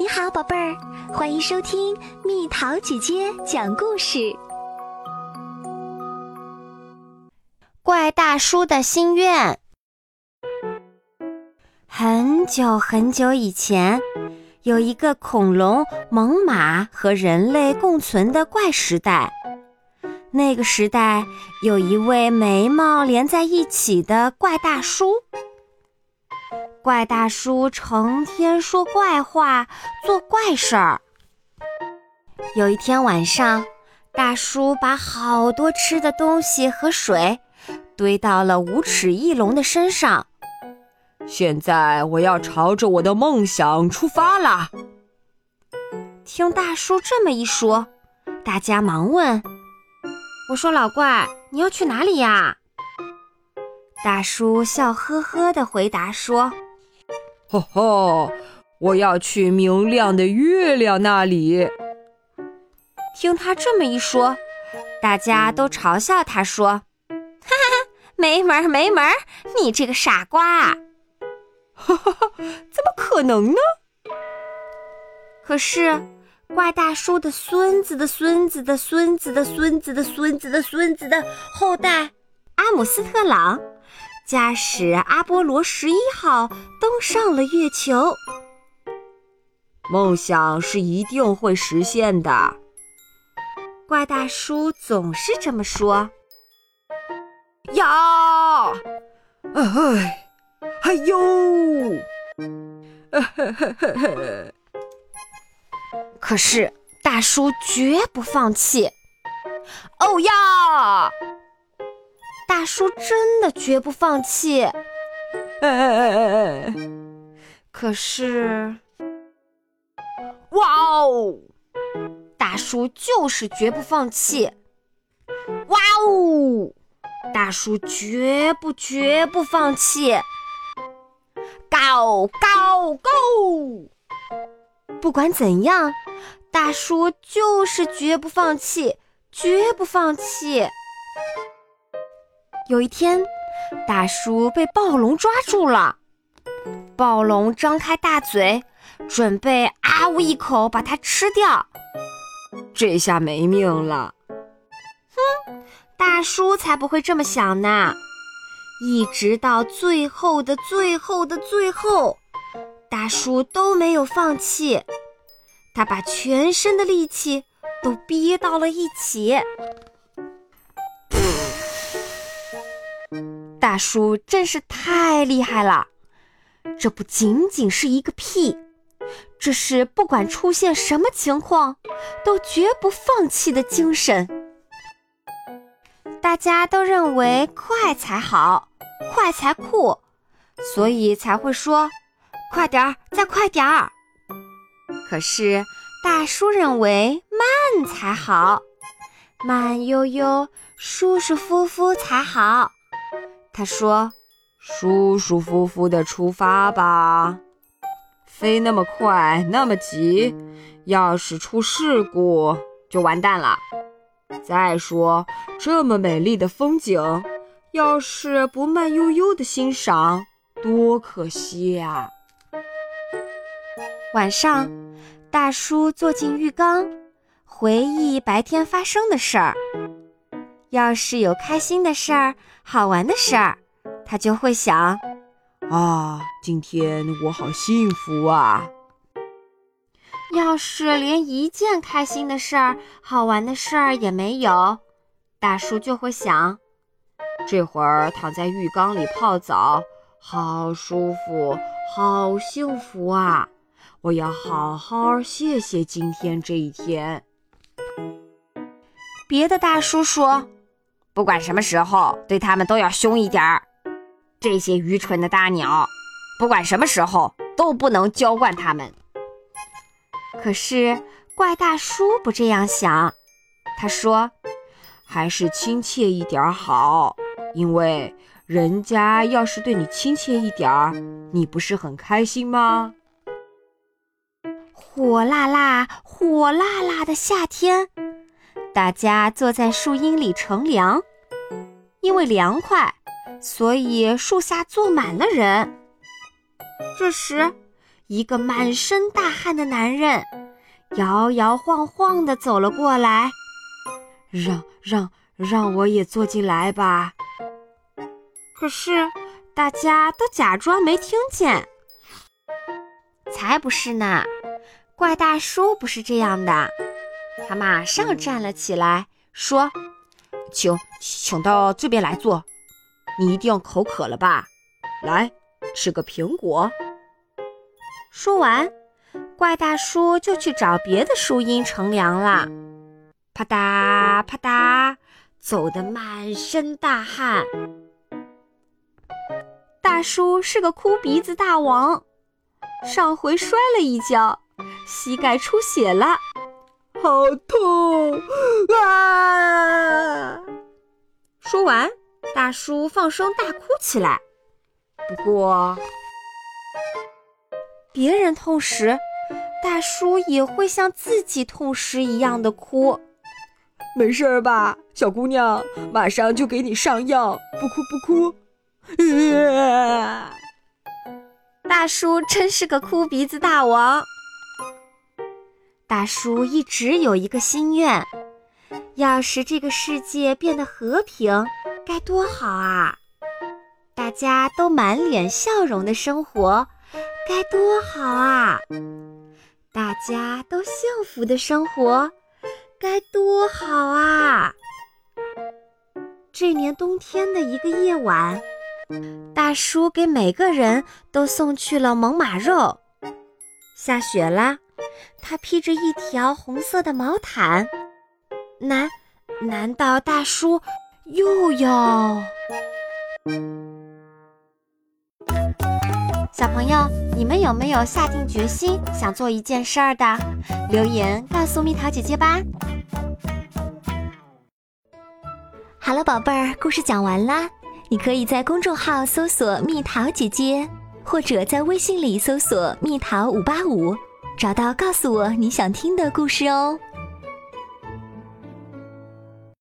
你好，宝贝儿，欢迎收听蜜桃姐姐讲故事。怪大叔的心愿。很久很久以前，有一个恐龙、猛犸和人类共存的怪时代。那个时代，有一位眉毛连在一起的怪大叔。怪大叔成天说怪话，做怪事儿。有一天晚上，大叔把好多吃的东西和水堆到了无齿翼龙的身上。现在我要朝着我的梦想出发啦！听大叔这么一说，大家忙问：“我说老怪，你要去哪里呀？”大叔笑呵呵地回答说。吼吼！我要去明亮的月亮那里。听他这么一说，大家都嘲笑他说：“哈哈，没门儿没门儿！你这个傻瓜！”哈哈哈，怎么可能呢？可是，怪大叔的孙子的孙子的孙子的孙子的孙子的孙子的后代，阿姆斯特朗。驾驶阿波罗十一号登上了月球。梦想是一定会实现的，怪大叔总是这么说。呀，哎，哎呦，可是大叔绝不放弃。哦呀！大叔真的绝不放弃，可是，哇哦！大叔就是绝不放弃，哇哦！大叔绝不绝不放弃，Go Go Go！不管怎样，大叔就是绝不放弃，绝不放弃。有一天，大叔被暴龙抓住了。暴龙张开大嘴，准备啊呜一口把它吃掉。这下没命了！哼，大叔才不会这么想呢。一直到最后的最后的最后，大叔都没有放弃。他把全身的力气都憋到了一起。大叔真是太厉害了！这不仅仅是一个屁，这是不管出现什么情况都绝不放弃的精神。大家都认为快才好，快才酷，所以才会说“快点儿，再快点儿”。可是大叔认为慢才好，慢悠悠、舒舒服服才好。他说：“舒舒服服的出发吧，飞那么快那么急，要是出事故就完蛋了。再说这么美丽的风景，要是不慢悠悠的欣赏，多可惜呀！”晚上，大叔坐进浴缸，回忆白天发生的事儿。要是有开心的事儿、好玩的事儿，他就会想：啊，今天我好幸福啊！要是连一件开心的事儿、好玩的事儿也没有，大叔就会想：这会儿躺在浴缸里泡澡，好舒服，好幸福啊！我要好好谢谢今天这一天。别的大叔说。不管什么时候，对他们都要凶一点儿。这些愚蠢的大鸟，不管什么时候都不能娇惯他们。可是怪大叔不这样想，他说：“还是亲切一点好，因为人家要是对你亲切一点儿，你不是很开心吗？”火辣辣、火辣辣的夏天。大家坐在树荫里乘凉，因为凉快，所以树下坐满了人。这时，一个满身大汗的男人摇摇晃晃地走了过来。让让让我也坐进来吧。可是大家都假装没听见。才不是呢！怪大叔不是这样的，他马上站了起来，说：“请请到这边来坐。你一定口渴了吧？来，吃个苹果。”说完，怪大叔就去找别的树荫乘凉了。啪嗒啪嗒，走得满身大汗。大叔是个哭鼻子大王，上回摔了一跤，膝盖出血了，好痛啊！说完，大叔放声大哭起来。不过，别人痛时，大叔也会像自己痛时一样的哭。没事吧，小姑娘？马上就给你上药，不哭不哭。大叔真是个哭鼻子大王。大叔一直有一个心愿，要是这个世界变得和平，该多好啊！大家都满脸笑容的生活，该多好啊！大家都幸福的生活。该多好啊！这年冬天的一个夜晚，大叔给每个人都送去了猛犸肉。下雪了，他披着一条红色的毛毯。难，难道大叔又要？小朋友，你们有没有下定决心想做一件事儿的？留言告诉蜜桃姐姐吧。好了，宝贝儿，故事讲完啦。你可以在公众号搜索“蜜桃姐姐”，或者在微信里搜索“蜜桃五八五”，找到告诉我你想听的故事哦。